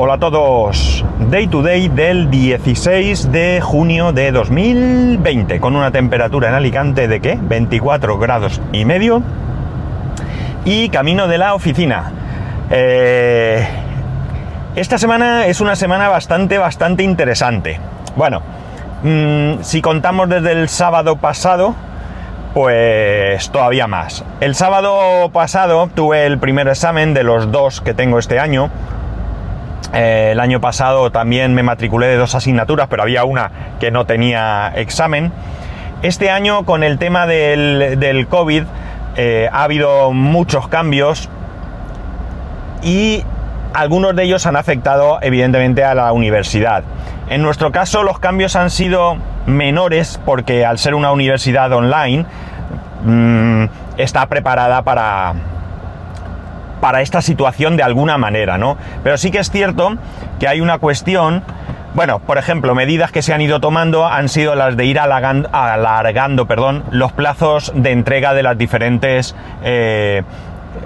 Hola a todos. Day to day del 16 de junio de 2020, con una temperatura en Alicante de qué? 24 grados y medio. Y camino de la oficina. Eh, esta semana es una semana bastante, bastante interesante. Bueno, mmm, si contamos desde el sábado pasado, pues todavía más. El sábado pasado tuve el primer examen de los dos que tengo este año eh, el año pasado también me matriculé de dos asignaturas, pero había una que no tenía examen. Este año, con el tema del, COVID, eh, ha habido muchos cambios y algunos de ellos han afectado evidentemente a la universidad. En nuestro caso los cambios han sido menores porque al ser una universidad online mmm, está preparada para, para esta situación de alguna manera, ¿no? Pero sí que es cierto que hay una cuestión, bueno, por ejemplo, medidas que se han ido tomando han sido las de ir alargando, perdón, los plazos de entrega de las diferentes eh,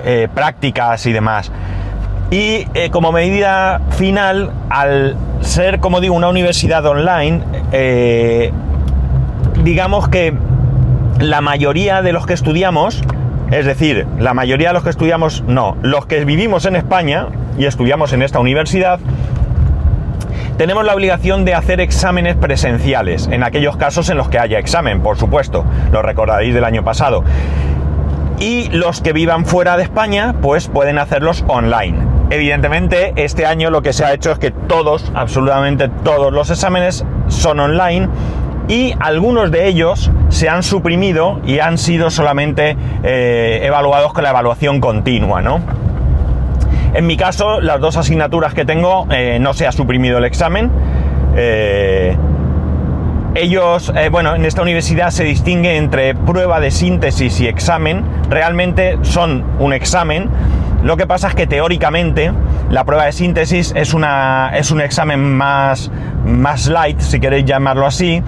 eh, prácticas y demás. Y eh, como medida final, al ser, como digo, una universidad online, digamos que la mayoría de los que estudiamos, es decir, la mayoría de los que estudiamos, no, los que vivimos en España y estudiamos en esta universidad, tenemos la obligación de hacer exámenes presenciales, en aquellos casos en los que haya examen, por supuesto, lo recordaréis del año pasado. Y los que vivan fuera de España, pues pueden hacerlos online. Evidentemente, este año lo que se ha hecho es que todos, absolutamente todos los exámenes son online y algunos de ellos se han suprimido y han sido solamente eh, evaluados con la evaluación continua, ¿no? En mi caso, las dos asignaturas que tengo eh, no se ha suprimido el examen. Eh, ellos, bueno, en esta universidad se distingue entre prueba de síntesis y examen. Realmente son un examen. Lo que pasa es que teóricamente la prueba de síntesis es, una, es un examen más, más light, si queréis llamarlo así,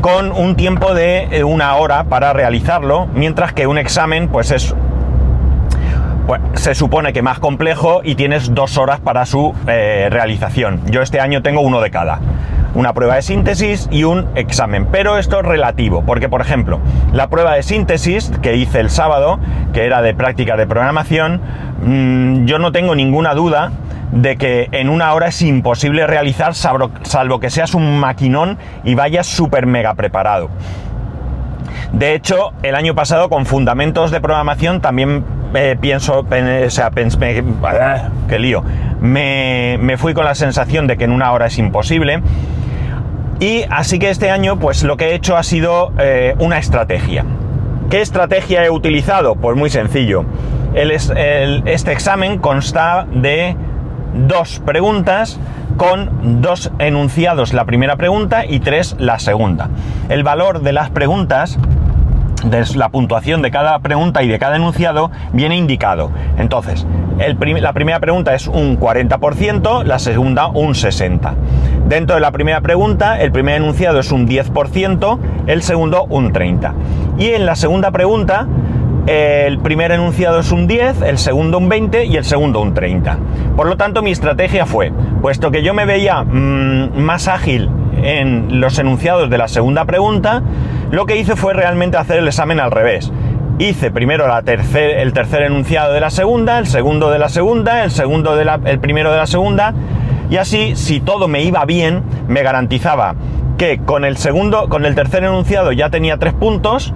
con un tiempo de una hora para realizarlo, mientras que un examen pues es pues, se supone que más complejo y tienes dos horas para su eh, realización. Yo este año tengo uno de cada. Una prueba de síntesis y un examen. Pero esto es relativo, porque por ejemplo, la prueba de síntesis que hice el sábado, que era de práctica de programación, mmm, yo no tengo ninguna duda de que en una hora es imposible realizar, salvo, salvo que seas un maquinón y vayas súper mega preparado. De hecho, el año pasado con fundamentos de programación también eh, pienso, o sea, pens, me, ah, qué lío, me, me fui con la sensación de que en una hora es imposible. Y así que este año, pues lo que he hecho ha sido eh, una estrategia. ¿Qué estrategia he utilizado? Pues muy sencillo. Este examen consta de dos preguntas con dos enunciados la primera pregunta y tres la segunda. El valor de las preguntas de la puntuación de cada pregunta y de cada enunciado viene indicado. Entonces, la primera pregunta es un 40%, la segunda un 60%. Dentro de la primera pregunta, el primer enunciado es un 10%, el segundo un 30%. Y en la segunda pregunta, el primer enunciado es un 10, el segundo un 20 y el segundo un 30. Por lo tanto, mi estrategia fue, puesto que yo me veía mmm, más ágil en los enunciados de la segunda pregunta, lo que hice fue realmente hacer el examen al revés. Hice primero el tercer enunciado de la segunda, el segundo de la segunda, el segundo de la, primero de la segunda, y así, si todo me iba bien, me garantizaba que con el segundo, con el tercer enunciado ya tenía tres puntos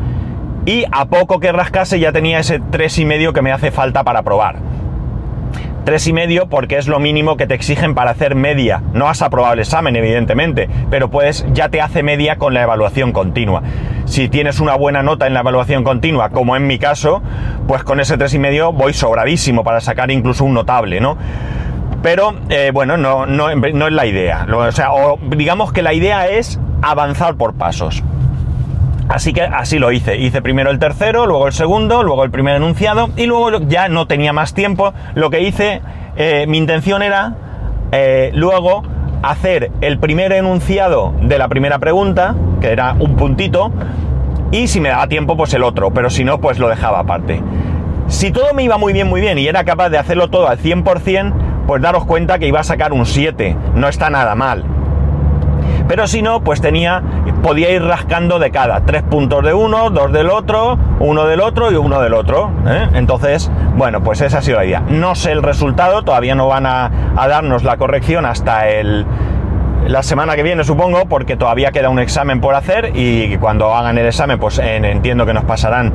y a poco que rascase ya tenía ese tres y medio que me hace falta para probar. Tres y medio porque es lo mínimo que te exigen para hacer media. No has aprobado el examen, evidentemente, pero puedes, ya te hace media con la evaluación continua. Si tienes una buena nota en la evaluación continua, como en mi caso, pues con ese tres y medio voy sobradísimo para sacar incluso un notable, ¿no? Pero eh, bueno, no, no, no, es la idea. O sea, o digamos que la idea es avanzar por pasos. Así que así lo hice. Hice primero el tercero, luego el segundo, luego el primer enunciado y luego ya no tenía más tiempo. Lo que hice, eh, mi intención era eh, luego hacer el primer enunciado de la primera pregunta, que era un puntito, y si me daba tiempo, pues el otro, pero si no, pues lo dejaba aparte. Si todo me iba muy bien, muy bien y era capaz de hacerlo todo al 100%, pues daros cuenta que iba a sacar un 7, no está nada mal. Pero si no, pues tenía, podía ir rascando de cada, tres puntos de uno, dos del otro, uno del otro y uno del otro. ¿eh? Entonces, bueno, pues esa ha sido la idea. No sé el resultado, todavía no van a, darnos la corrección hasta la semana que viene, supongo, porque todavía queda un examen por hacer y cuando hagan el examen, pues entiendo que nos pasarán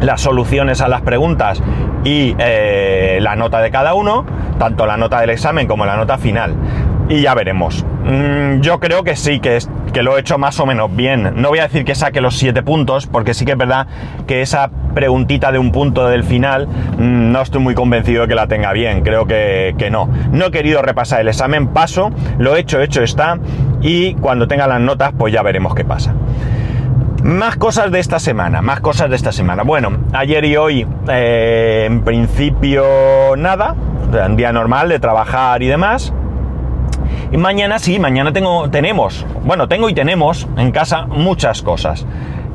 las soluciones a las preguntas y eh, la nota de cada uno, tanto la nota del examen como la nota final. Y ya veremos. Mm, yo creo que sí, que, es, que lo he hecho más o menos bien. No voy a decir que saque los 7 puntos, porque sí que es verdad que esa preguntita de un punto del final mm, no estoy muy convencido de que la tenga bien. Creo que, que no. No he querido repasar el examen, paso, lo he hecho, hecho está, y cuando tenga las notas, pues ya veremos qué pasa. Más cosas de esta semana, más cosas de esta semana. Bueno, ayer y hoy, eh, en principio, nada. Un día normal de trabajar y demás. Y mañana sí, mañana tengo, tenemos, bueno, tengo y tenemos en casa muchas cosas.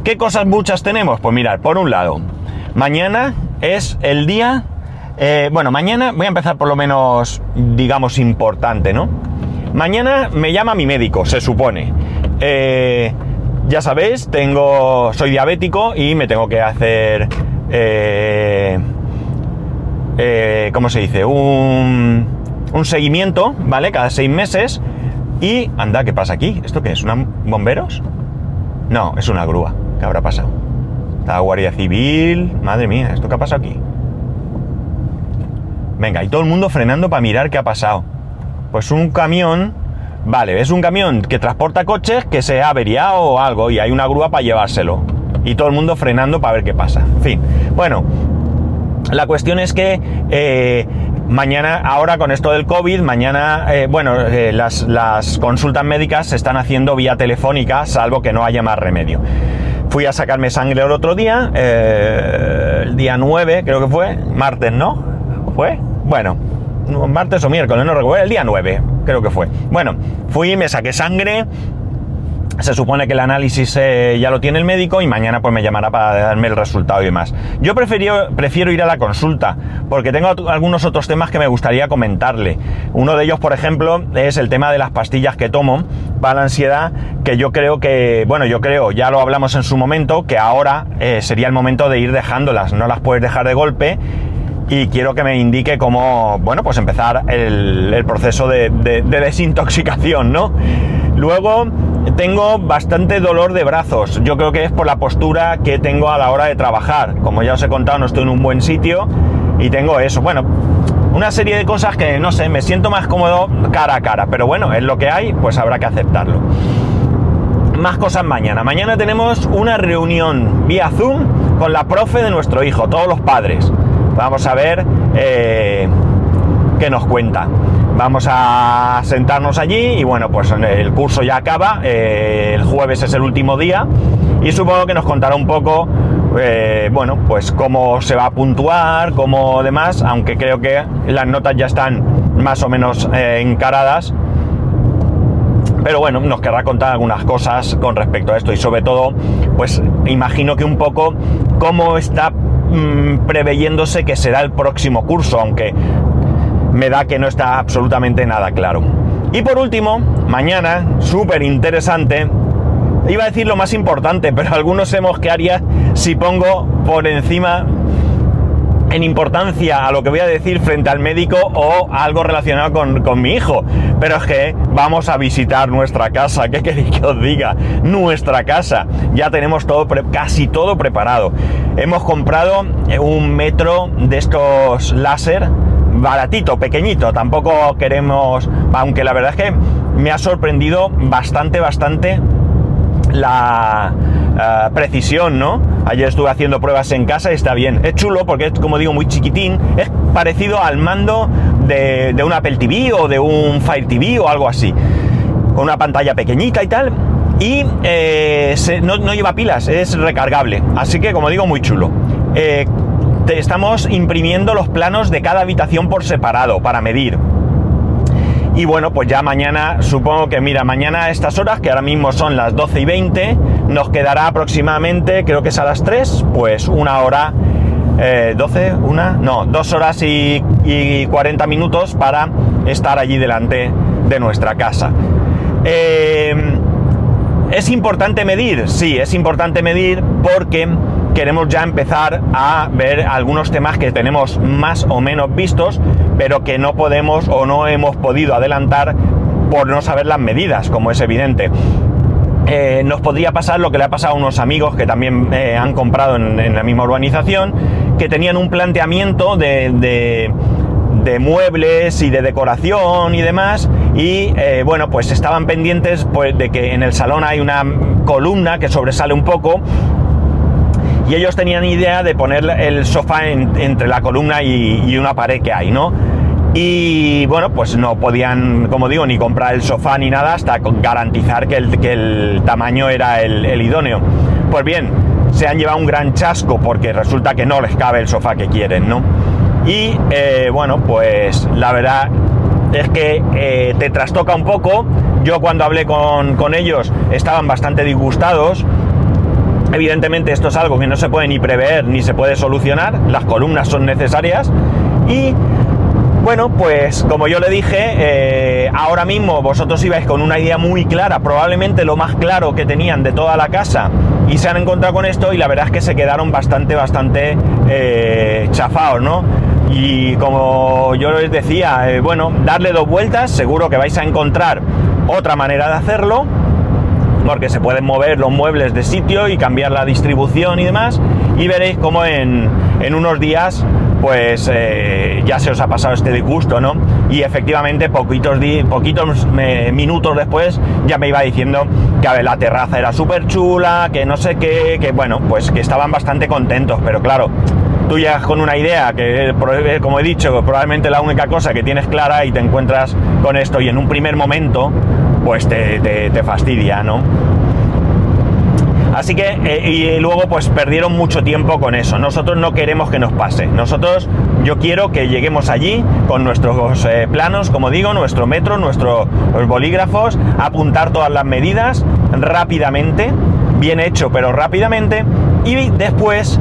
¿Qué cosas muchas tenemos? Pues mirar, por un lado, mañana es el día, eh, bueno, mañana voy a empezar por lo menos, digamos, importante, ¿no? Mañana me llama mi médico, se supone. Eh, ya sabéis, tengo, soy diabético y me tengo que hacer, eh, eh, ¿cómo se dice? Un, un seguimiento, ¿vale? Cada seis meses. Y, anda, ¿qué pasa aquí? ¿Esto qué es? ¿Una bomberos? No, es una grúa. ¿Qué habrá pasado? La Guardia Civil. Madre mía, ¿esto qué ha pasado aquí? Venga, y todo el mundo frenando para mirar qué ha pasado. Pues un camión Vale, es un camión que transporta coches que se ha averiado o algo y hay una grúa para llevárselo. Y todo el mundo frenando para ver qué pasa. En fin, bueno, la cuestión es que eh, mañana, ahora con esto del COVID, mañana, eh, bueno, eh, las, consultas médicas se están haciendo vía telefónica, salvo que no haya más remedio. Fui a sacarme sangre el otro día, el día 9 creo que fue, martes, ¿no? ¿Fue? Bueno, martes o miércoles, no recuerdo, el día 9, creo que fue. Bueno, fui, me saqué sangre. Se supone que el análisis eh, ya lo tiene el médico y mañana pues me llamará para darme el resultado y demás. Yo prefiero, prefiero ir a la consulta porque tengo algunos otros temas que me gustaría comentarle. Uno de ellos, por ejemplo, es el tema de las pastillas que tomo para la ansiedad, que yo creo que, bueno, yo creo, ya lo hablamos en su momento, que ahora eh, sería el momento de ir dejándolas. No las puedes dejar de golpe y quiero que me indique cómo, bueno, pues empezar el, proceso de, desintoxicación, ¿no? Luego tengo bastante dolor de brazos. Yo creo que es por la postura que tengo a la hora de trabajar. Como ya os he contado, no estoy en un buen sitio y tengo eso. Bueno, una serie de cosas que no sé, me siento más cómodo cara a cara. Pero bueno, es lo que hay, pues habrá que aceptarlo. Más cosas mañana. Mañana tenemos una reunión vía Zoom con la profe de nuestro hijo, todos los padres. Vamos a ver eh, qué nos cuenta. Vamos a sentarnos allí y bueno, pues el curso ya acaba, eh, el jueves es el último día y supongo que nos contará un poco, eh, bueno, pues cómo se va a puntuar, cómo demás, aunque creo que las notas ya están más o menos encaradas. Pero bueno, nos querrá contar algunas cosas con respecto a esto y sobre todo, pues imagino que un poco cómo está Mm, preveyéndose que será el próximo curso, aunque me da que no está absolutamente nada claro. Y por último, mañana, súper interesante, iba a decir lo más importante, pero algunos que haría si pongo por encima en importancia a lo que voy a decir frente al médico o algo relacionado con, mi hijo. Pero es que vamos a visitar nuestra casa. ¿Qué queréis que os diga? Nuestra casa. Ya tenemos todo, casi todo preparado. Hemos comprado eh, un metro de estos láser baratito, pequeñito. Tampoco queremos, aunque la verdad es que me ha sorprendido bastante, bastante la eh, precisión, ¿no? Ayer estuve haciendo pruebas en casa y está bien. Es chulo porque es, como digo, muy chiquitín. Es parecido al mando de, un Apple TV o de un Fire TV o algo así. Con una pantalla pequeñita y tal. Y eh, no, lleva pilas, es recargable. Así que, como digo, muy chulo. Eh, estamos imprimiendo los planos de cada habitación por separado para medir. Y bueno, pues ya mañana, supongo que mira, mañana a estas horas, que ahora mismo son las 12 y 20, nos quedará aproximadamente, creo que es a las 3, pues una hora 12, una, no, dos horas y, y 40 minutos para estar allí delante de nuestra casa. Eh, ¿Es importante medir? Sí, es importante medir porque queremos ya empezar a ver algunos temas que tenemos más o menos vistos, pero que no podemos o no hemos podido adelantar por no saber las medidas, como es evidente. Eh, nos podría pasar lo que le ha pasado a unos amigos que también eh, han comprado en, la misma urbanización, que tenían un planteamiento de muebles y de decoración y demás. Y eh, bueno, pues estaban pendientes pues, de que en el salón hay una columna que sobresale un poco. Y ellos tenían idea de poner el sofá entre la columna y, una pared que hay, ¿no? Y bueno, pues no podían, como digo, ni comprar el sofá ni nada hasta garantizar que el, que el tamaño era el, el idóneo. Pues bien, se han llevado un gran chasco porque resulta que no les cabe el sofá que quieren, ¿no? Y eh, bueno, pues la verdad es que eh, te trastoca un poco. Yo cuando hablé con, ellos estaban bastante disgustados. Evidentemente esto es algo que no se puede ni prever ni se puede solucionar. Las columnas son necesarias. Y bueno, pues como yo le dije, eh, ahora mismo vosotros ibais con una idea muy clara, probablemente lo más claro que tenían de toda la casa, y se han encontrado con esto y la verdad es que se quedaron bastante, bastante chafados, ¿no? Y como yo les decía, eh, bueno, darle dos vueltas, seguro que vais a encontrar otra manera de hacerlo, porque se pueden mover los muebles de sitio y cambiar la distribución y demás, y veréis cómo en, unos días pues eh, ya se os ha pasado este disgusto, ¿no? Y efectivamente, poquitos, poquitos eh, minutos después ya me iba diciendo que la terraza era súper chula, que no sé qué, que bueno, pues que estaban bastante contentos, pero claro, tú llegas con una idea que, eh, como he dicho, probablemente la única cosa que tienes clara y te encuentras con esto y en un primer momento, pues te, fastidia, ¿no? Así que, eh, y luego pues perdieron mucho tiempo con eso. Nosotros no queremos que nos pase. Nosotros, yo quiero que lleguemos allí con nuestros eh, planos, como digo, nuestro metro, nuestros bolígrafos, apuntar todas las medidas rápidamente, bien hecho, pero rápidamente, y después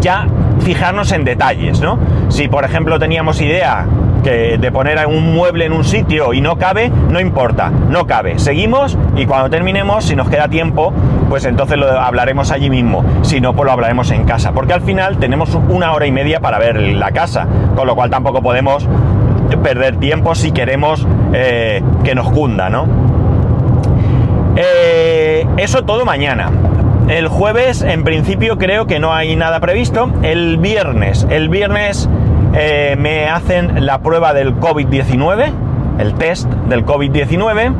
ya fijarnos en detalles, ¿no? Si por ejemplo teníamos idea que de poner un mueble en un sitio y no cabe, no importa, no cabe. Seguimos y cuando terminemos, si nos queda tiempo, pues entonces lo hablaremos allí mismo. Si no, pues lo hablaremos en casa. Porque al final tenemos una hora y media para ver la casa, con lo cual tampoco podemos perder tiempo si queremos eh, que nos cunda, ¿no? Eh, eso todo mañana. El jueves, en principio, creo que no hay nada previsto. El viernes, el viernes eh, me hacen la prueba del COVID-19, el test del COVID-19.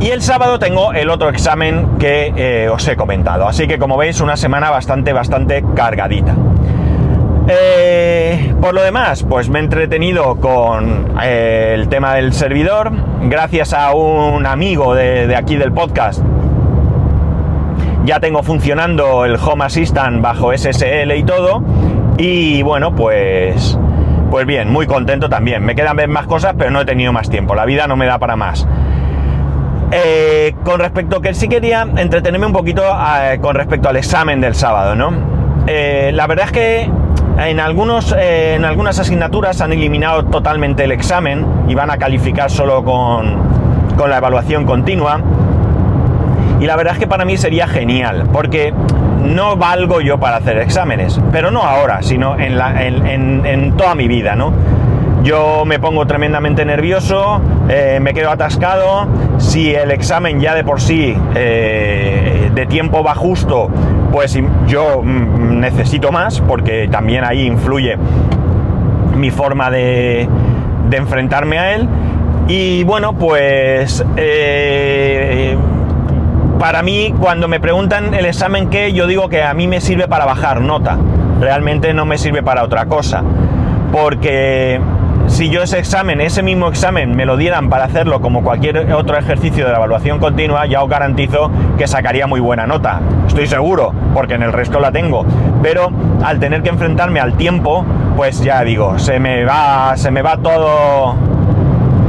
Y el sábado tengo el otro examen que eh, os he comentado. Así que como veis, una semana bastante, bastante cargadita. Eh, por lo demás, pues me he entretenido con el tema del servidor. Gracias a un amigo de aquí del podcast ya tengo funcionando el Home Assistant bajo SSL y todo. Y bueno, pues, pues bien, muy contento también. Me quedan más cosas, pero no he tenido más tiempo. La vida no me da para más. Eh, con respecto que sí quería entretenerme un poquito eh, con respecto al examen del sábado, ¿no? Eh, la verdad es que en, algunos, en algunas asignaturas han eliminado totalmente el examen y van a calificar solo con, con la evaluación continua. Y la verdad es que para mí sería genial, porque no valgo yo para hacer exámenes, pero no ahora, sino en, toda mi vida, ¿no? Yo me pongo tremendamente nervioso, eh, me quedo atascado, si el examen ya de por sí eh, de tiempo va justo, pues yo mm, necesito más, porque también ahí influye mi forma de, de enfrentarme a él. Y bueno, pues eh, para mí, cuando me preguntan el examen qué, yo digo que a mí me sirve para bajar nota. Realmente no me sirve para otra cosa. Porque si yo ese examen, ese mismo examen, me lo dieran para hacerlo como cualquier otro ejercicio de la evaluación continua, ya os garantizo que sacaría muy buena nota. Estoy seguro, porque en el resto la tengo. Pero al tener que enfrentarme al tiempo, pues ya digo, se me va, se me va todo,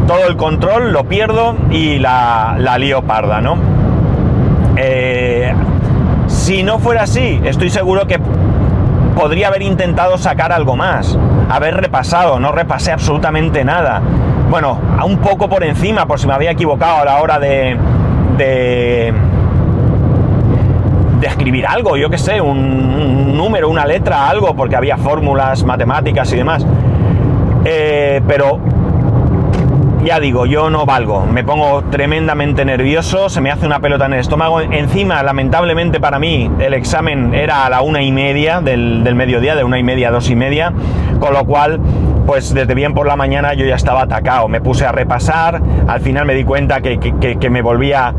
todo el control, lo pierdo y la, la lío parda, ¿no? Eh, Si no fuera así, estoy seguro que podría haber intentado sacar algo más, haber repasado, no repasé absolutamente nada. Bueno, a un poco por encima, por si me había equivocado a la hora de, de, de escribir algo, yo qué sé, un, un, número, una letra, algo, porque había fórmulas matemáticas y demás. Eh, pero ya digo, yo no valgo, me pongo tremendamente nervioso, se me hace una pelota en el estómago. Encima, lamentablemente para mí, el examen era a la una y media del, del mediodía, de una y media a dos y media, con lo cual, pues desde bien por la mañana yo ya estaba atacado. Me puse a repasar, al final me di cuenta que, que, me volvía,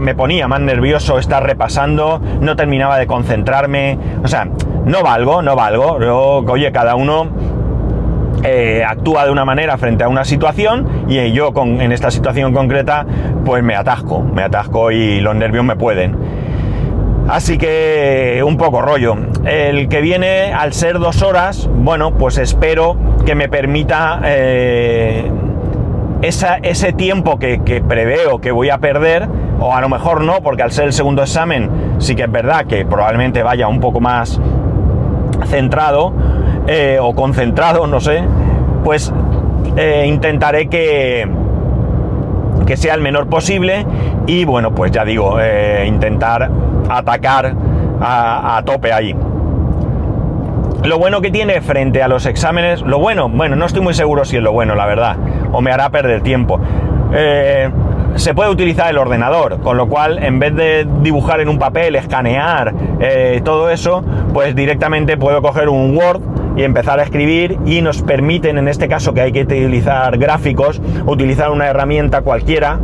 me ponía más nervioso estar repasando, no terminaba de concentrarme, o sea, no valgo, no valgo. Yo, oye, cada uno eh, actúa de una manera frente a una situación y yo con, en esta situación concreta pues me atasco, me atasco y los nervios me pueden. Así que un poco rollo. El que viene al ser dos horas, bueno, pues espero que me permita eh, esa, ese tiempo que preveo que voy a perder, o a lo mejor no, porque al ser el segundo examen sí que es verdad que probablemente vaya un poco más centrado eh, o concentrado, no sé, pues eh, intentaré que, que sea el menor posible y bueno, pues ya digo, eh, intentar atacar a, a, tope ahí. Lo bueno que tiene frente a los exámenes, lo bueno, bueno, no estoy muy seguro si es lo bueno, la verdad, o me hará perder tiempo. Se puede utilizar el ordenador, con lo cual en vez de dibujar en un papel, escanear, todo eso, pues directamente puedo coger un Word y empezar a escribir y nos permiten, en este caso que hay que utilizar gráficos, utilizar una herramienta cualquiera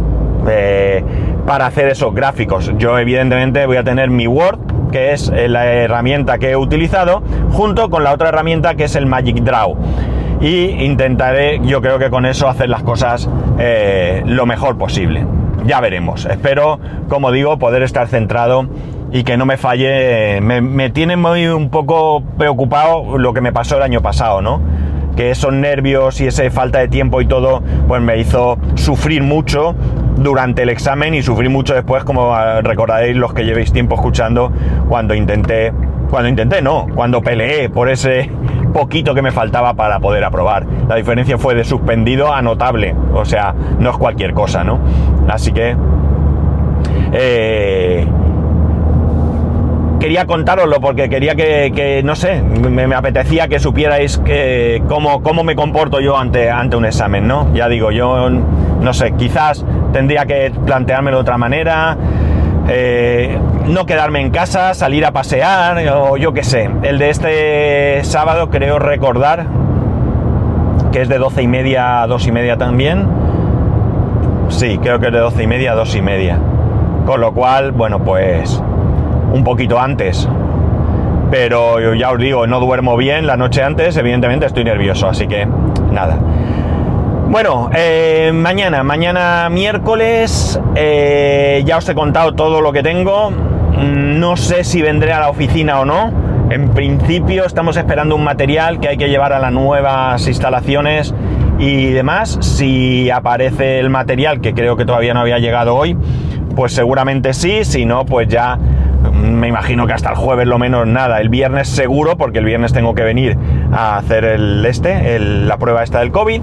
eh, para hacer esos gráficos. Yo evidentemente voy a tener mi Word, que es eh, la herramienta que he utilizado, junto con la otra herramienta que es el Magic Draw y intentaré, yo creo que con eso hacer las cosas eh, lo mejor posible. Ya veremos. Espero, como digo, poder estar centrado y que no me falle. Me, me, tiene muy un poco preocupado lo que me pasó el año pasado, ¿no? Que esos nervios y esa falta de tiempo y todo, pues me hizo sufrir mucho durante el examen y sufrir mucho después, como recordaréis los que llevéis tiempo escuchando, cuando intenté, cuando intenté, no, cuando peleé por ese poquito que me faltaba para poder aprobar. La diferencia fue de suspendido a notable, o sea, no es cualquier cosa, ¿no? Así que... Eh, quería contároslo porque quería que, no sé, me, apetecía que supierais que, cómo, cómo me comporto yo ante, ante un examen, ¿no? Ya digo, yo no sé, quizás tendría que planteármelo de otra manera, eh, no quedarme en casa, salir a pasear o yo qué sé. El de este sábado creo recordar que es de 12 y media a 2 y media también. Sí, creo que es de 12 y media a 2 y media. Con lo cual, bueno, pues un poquito antes. Pero ya os digo, no duermo bien la noche antes, evidentemente estoy nervioso, así que nada. Bueno, eh, mañana, mañana miércoles, eh, ya os he contado todo lo que tengo. Mm, no sé si vendré a la oficina o no. En principio estamos esperando un material que hay que llevar a las nuevas instalaciones y demás. Si aparece el material, que creo que todavía no había llegado hoy, pues seguramente sí. Si no, pues ya me imagino que hasta el jueves lo menos nada. El viernes seguro, porque el viernes tengo que venir a hacer el este, la prueba esta del COVID.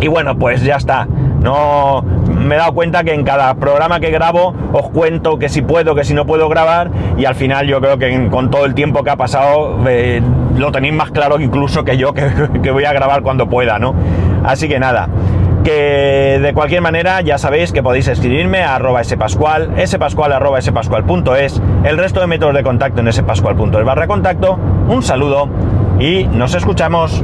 Y bueno, pues ya está. No me he dado cuenta que en cada programa que grabo os cuento que si puedo, que si no puedo grabar y al final yo creo que con todo el tiempo que ha pasado eh, lo tenéis más claro incluso que yo que, que, voy a grabar cuando pueda, ¿no? Así que nada, que de cualquier manera ya sabéis que podéis escribirme a arroba spascual, spascual arroba spascual.es, el resto de métodos de contacto en spascual.es barra contacto, un saludo y nos escuchamos.